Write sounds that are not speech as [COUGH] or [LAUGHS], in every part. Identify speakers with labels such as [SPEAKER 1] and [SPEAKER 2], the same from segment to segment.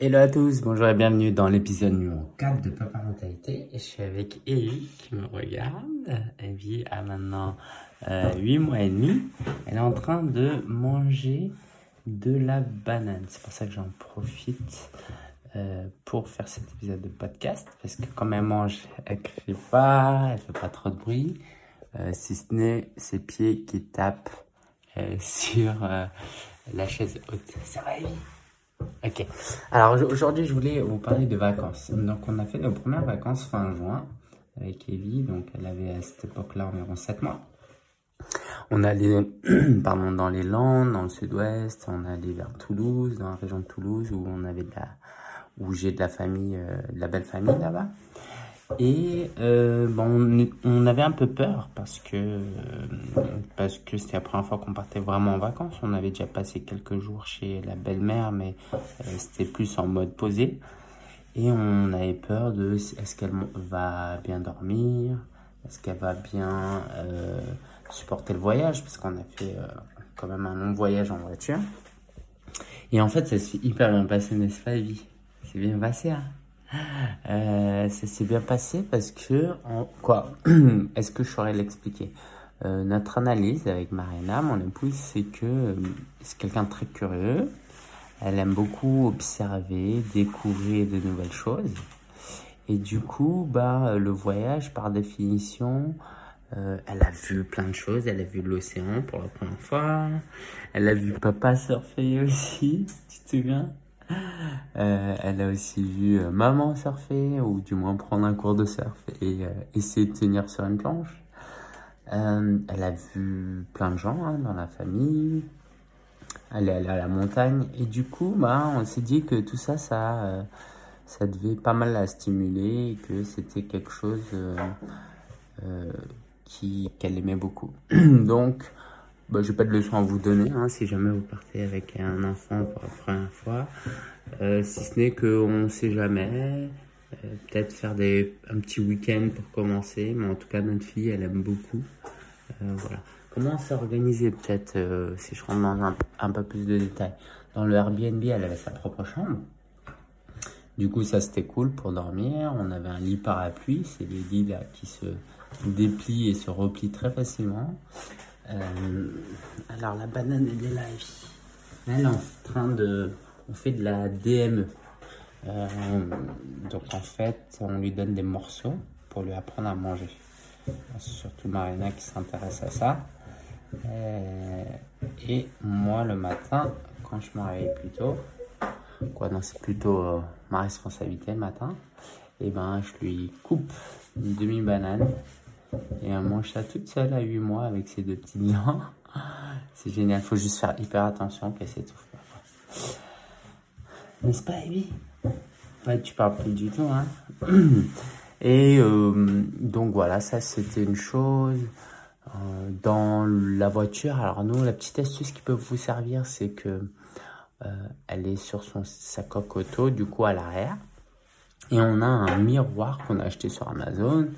[SPEAKER 1] Hello à tous, bonjour et bienvenue dans l'épisode numéro 4 de Paparentalité. Je suis avec Evie qui me regarde. Evie a maintenant euh, 8 mois et demi. Elle est en train de manger de la banane. C'est pour ça que j'en profite euh, pour faire cet épisode de podcast. Parce que quand elle mange, elle crie pas, elle fait pas trop de bruit. Euh, si ce n'est ses pieds qui tapent euh, [LAUGHS] sur la chaise haute. Ça va Evie Ok. Alors aujourd'hui, je voulais vous parler de vacances. Donc, on a fait nos premières vacances fin juin avec Evie. Donc, elle avait à cette époque-là environ 7 mois. On allait [CLEARS THROAT] pardon, dans les Landes, dans le sud-ouest. On allait vers Toulouse, dans la région de Toulouse, où on avait de la, où j'ai de la famille, euh, de la belle famille là-bas. Et euh, bon, on, avait un peu peur parce que parce que c'était la première fois qu'on partait vraiment en vacances. On avait déjà passé quelques jours chez la belle-mère, mais euh, c'était plus en mode posé. Et on avait peur de est-ce qu'elle va bien dormir, est-ce qu'elle va bien euh, supporter le voyage, parce qu'on a fait quand même un long voyage en voiture. Et en fait, ça s'est hyper bien passé, n'est-ce pas, Evie? C'est bien passé, hein? Euh, ça s'est bien passé parce que, quoi, [CLEARS THROAT] est-ce que je saurais l'expliquer? Euh, Notre analyse avec Marina, mon épouse, c'est que euh, c'est quelqu'un de très curieux. Elle aime beaucoup observer, découvrir de nouvelles choses. Et du coup, bah, le voyage, par définition, elle a vu plein de choses. Elle a vu l'océan pour la première fois. Elle a vu papa surfer aussi, [LAUGHS] tu te souviens? [LAUGHS] euh, elle a aussi vu euh, maman surfer, ou du moins prendre un cours de surf et euh, essayer de tenir sur une planche. Elle a vu plein de gens hein, dans la famille. Elle est allée à la montagne. Et du coup, bah, on s'est dit que tout ça, ça, devait pas mal la stimuler et que c'était quelque chose qu'elle aimait beaucoup. [CLEARS THROAT] Donc, bah, j'ai pas de leçon à vous donner hein, si jamais vous partez avec un enfant pour la première fois. Euh, si ce n'est qu'on sait jamais. Euh, Peut-être faire un petit week-end pour commencer. Mais en tout cas, notre fille, elle aime beaucoup. Euh, voilà. Comment s'est organisé peut-être si je rentre dans un, un peu plus de détails? Dans le Airbnb, elle avait sa propre chambre. Du coup, ça c'était cool pour dormir. On avait un lit parapluie, c'est les lits là qui se déplient et se replient très facilement. Euh, alors la banane elle est là. Elle est en train de, on fait de la DME. Euh, donc en fait, on lui donne des morceaux pour lui apprendre à manger. Surtout Marina qui s'intéresse à ça. Euh, et moi le matin, quand je me réveille plus tôt, quoi c'est plutôt ma responsabilité le matin, et ben je lui coupe une demi banane et elle mange ça toute seule à 8 mois avec ses deux petites dents. [LAUGHS] C'est génial, faut juste faire hyper attention qu'elle s'étouffe pas. N'est-ce pas, Evie Ouais, tu parles plus du tout, hein [CLEARS THROAT] Et euh, donc voilà, ça c'était une chose. Euh, dans la voiture, alors nous, la petite astuce qui peut vous servir, c'est que euh, elle est sur son, sa coque auto, du coup à l'arrière. Et on a un miroir qu'on a acheté sur Amazon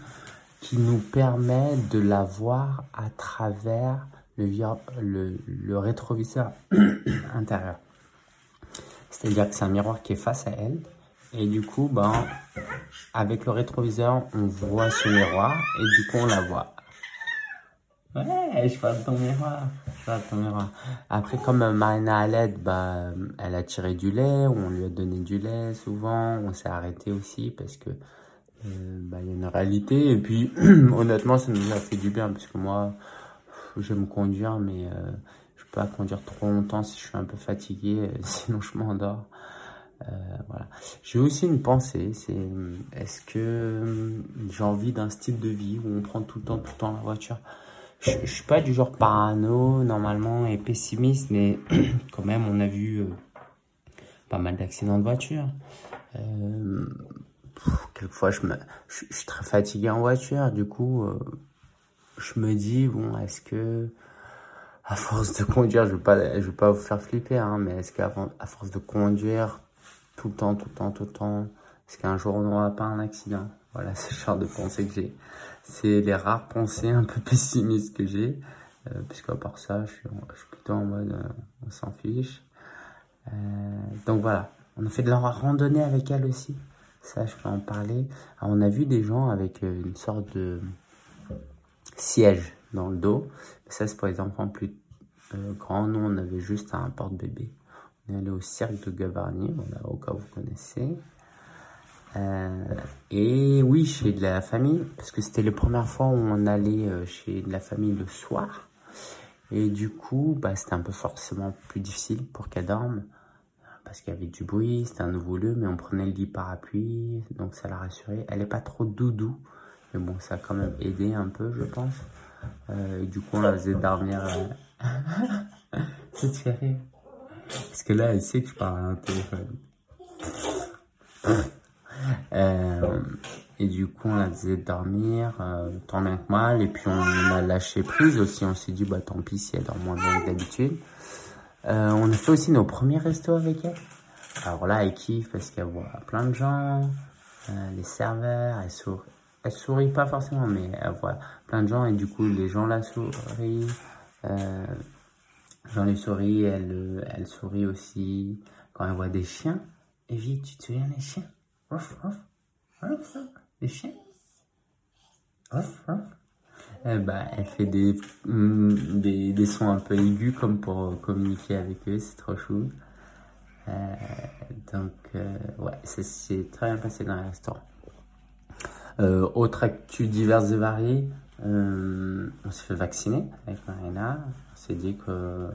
[SPEAKER 1] qui nous permet de la voir à travers le, rétroviseur [CLEARS THROAT] intérieur. C'est-à-dire que c'est un miroir qui est face à elle. Et du coup, ben, avec le rétroviseur, on voit ce miroir et du coup, on la voit. Ouais, je parle de ton miroir. Je parle de ton miroir. Après, comme Marina allait, bah, elle a tiré du lait, on lui a donné du lait souvent. On s'est arrêté aussi parce que euh, bah, il y a une réalité. Et puis, [CLEARS THROAT] honnêtement, ça nous a fait du bien parce que moi, j'aime conduire, mais euh, je peux pas conduire trop longtemps si je suis un peu fatigué, euh, [LAUGHS] sinon je m'endors. Euh, voilà. J'ai aussi une pensée, c'est est-ce que j'ai envie d'un style de vie où on prend tout le temps, tout le temps la voiture? Je, je suis pas du genre parano normalement et pessimiste, mais [CLEARS THROAT] quand même on a vu pas mal d'accidents de voiture. Quelquefois je me, je, suis très fatigué en voiture, du coup euh, je me dis bon est-ce que à force de conduire, je pas, je veux pas vous faire flipper, hein, mais est-ce qu'à à force de conduire tout le temps, tout le temps, tout le temps, est-ce qu'un jour on n'aura pas un accident? Voilà, [LAUGHS] c'est le genre de pensée que j'ai. C'est les rares pensées un peu pessimistes que j'ai, euh, puisqu'à part ça, je suis, je suis plutôt en mode euh, on s'en fiche. Euh, donc voilà. On a fait de la randonnée avec elle aussi. Ça, je peux en parler. Alors, on a vu des gens avec euh, une sorte de siège dans le dos. Ça, c'est pour les enfants plus euh, grands. Nous, on avait juste un porte-bébé. On est allé au cirque de Gavarnie, au cas où vous connaissez. Euh, et oui, chez de la famille, parce que c'était les premières fois où on allait chez de la famille le soir. Et du coup, bah, c'était un peu forcément plus difficile pour qu'elle dorme, parce qu'il y avait du bruit, c'était un nouveau lieu, mais on prenait le lit parapluie, donc ça la rassurait. Elle est pas trop doudou, mais bon, ça a quand même aidé un peu, je pense. Euh, et du coup, on la faisait dormir. te fait rire. Parce que là, elle sait que je parle à un téléphone. [COUGHS] Euh, et du coup, on la faisait dormir euh, tant bien que mal. Et puis, on, a lâché prise aussi. On s'est dit, bah tant pis si elle dort moins bien que d'habitude. Euh, on a fait aussi nos premiers restos avec elle. Alors là, elle kiffe parce qu'elle voit plein de gens, euh, les serveurs, elle sourit. Elle sourit pas forcément, mais elle voit plein de gens et du coup, les gens la sourient. Euh, Jean lui sourit, elle, elle sourit aussi quand elle voit des chiens. Evie, tu te souviens des chiens? Ruff, ruff, ruff, des chiens? Ruff, ruff. Eh ben, elle fait des, mm, des, des, sons un peu aigus comme pour communiquer avec eux, c'est trop chou. Euh, donc, euh, ouais, ça s'est très bien passé dans le restaurant. Euh, autre actu diverses et variées, euh, on s'est fait vacciner avec Marina. On s'est dit que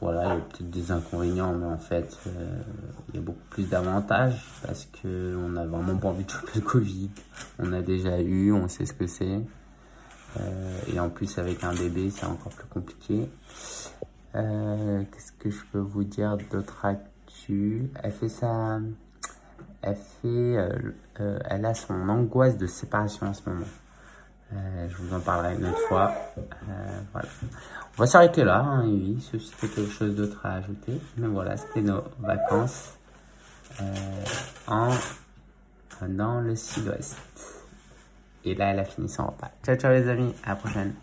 [SPEAKER 1] voilà, il y a peut-être des inconvénients, mais en fait, euh, il y a beaucoup plus d'avantages parce que on a vraiment pas envie de choper le Covid. On a déjà eu, on sait ce que c'est. Euh, et en plus, avec un bébé, c'est encore plus compliqué. Euh, Qu'est-ce que je peux vous dire d'autre actu? Elle fait. Elle fait. Euh, elle a son angoisse de séparation en ce moment. Je vous en parlerai une autre fois. Voilà. On va s'arrêter là, hein, oui, si c'était quelque chose d'autre à ajouter. Mais voilà, c'était nos vacances en, dans le sud-ouest. Et là, elle a fini son repas. Ciao, ciao les amis, à la prochaine.